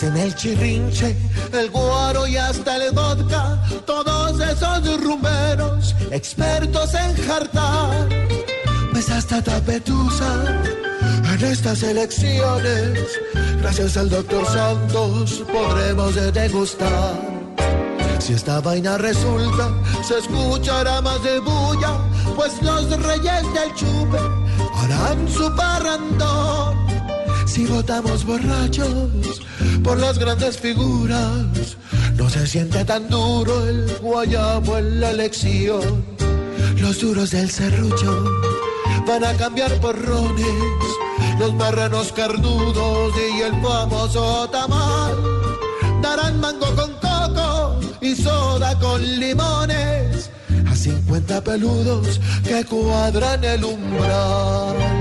Alisten el chirrinche, el guaro y hasta el vodka, todos esos rumberos, expertos en jartar, pues hasta tapetusa en estas elecciones, gracias al doctor Santos podremos degustar. Si esta vaina resulta, se escuchará más de bulla, pues los reyes del chupe harán su parrandón. Si votamos borrachos por las grandes figuras, no se siente tan duro el guayabo en la elección. Los duros del serrucho van a cambiar por rones, los marranos carnudos y el famoso tamal darán mango con coco y soda con limones a 50 peludos que cuadran el umbral.